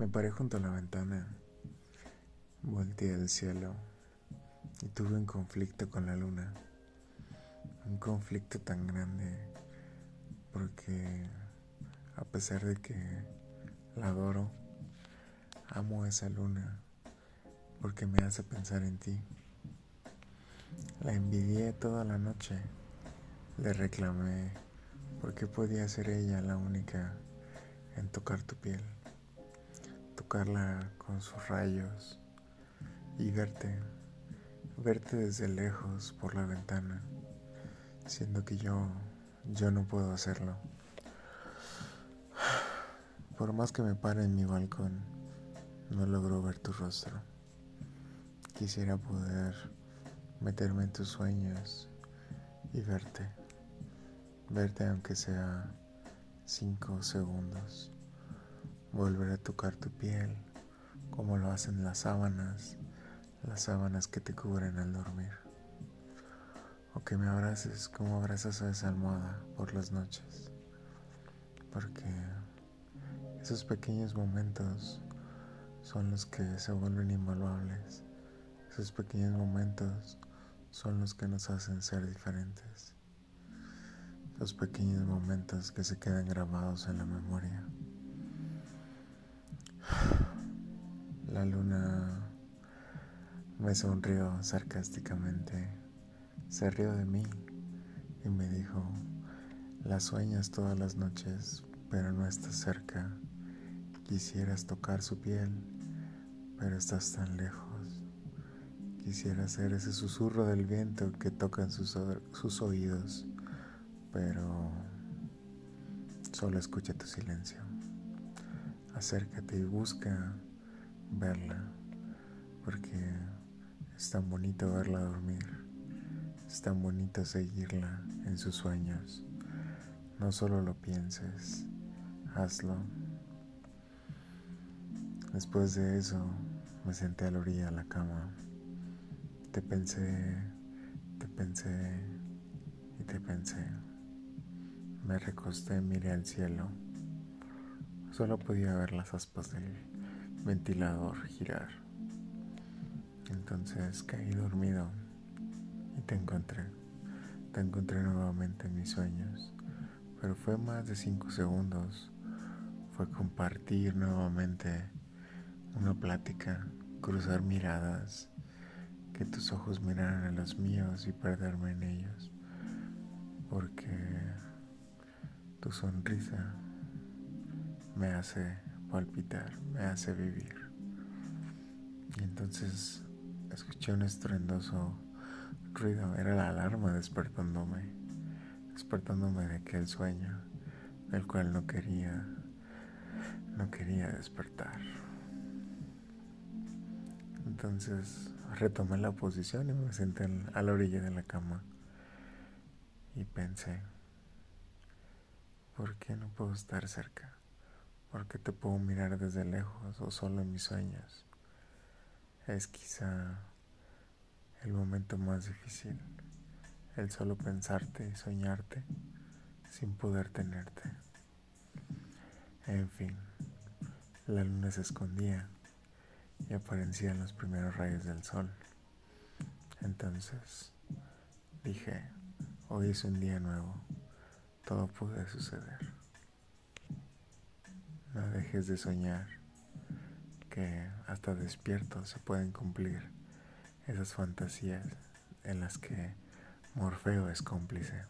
Me paré junto a la ventana, volteé al cielo y tuve un conflicto con la luna. Un conflicto tan grande porque a pesar de que la adoro, amo esa luna porque me hace pensar en ti. La envidié toda la noche, le reclamé porque podía ser ella la única en tocar tu piel tocarla con sus rayos y verte, verte desde lejos por la ventana, siendo que yo, yo no puedo hacerlo. Por más que me pare en mi balcón, no logro ver tu rostro. Quisiera poder meterme en tus sueños y verte, verte aunque sea cinco segundos volver a tocar tu piel como lo hacen las sábanas, las sábanas que te cubren al dormir. O que me abraces como abrazas a esa almohada por las noches. Porque esos pequeños momentos son los que se vuelven invaluables. Esos pequeños momentos son los que nos hacen ser diferentes. Los pequeños momentos que se quedan grabados en la memoria. La luna me sonrió sarcásticamente, se rió de mí y me dijo, la sueñas todas las noches, pero no estás cerca. Quisieras tocar su piel, pero estás tan lejos. Quisiera ser ese susurro del viento que tocan sus, sus oídos, pero solo escucha tu silencio. Acércate y busca verla, porque es tan bonito verla dormir, es tan bonito seguirla en sus sueños. No solo lo pienses, hazlo. Después de eso me senté a la orilla de la cama. Te pensé, te pensé y te pensé. Me recosté, miré al cielo. Solo podía ver las aspas del ventilador girar. Entonces caí dormido y te encontré. Te encontré nuevamente en mis sueños. Pero fue más de cinco segundos. Fue compartir nuevamente una plática, cruzar miradas, que tus ojos miraran a los míos y perderme en ellos. Porque tu sonrisa me hace palpitar, me hace vivir. Y entonces escuché un estruendoso ruido, era la alarma despertándome, despertándome de aquel sueño del cual no quería, no quería despertar. Entonces retomé la posición y me senté a la orilla de la cama y pensé, ¿por qué no puedo estar cerca? Porque te puedo mirar desde lejos o solo en mis sueños. Es quizá el momento más difícil, el solo pensarte y soñarte sin poder tenerte. En fin, la luna se escondía y aparecían los primeros rayos del sol. Entonces dije, hoy es un día nuevo, todo puede suceder. No dejes de soñar que hasta despierto se pueden cumplir esas fantasías en las que Morfeo es cómplice.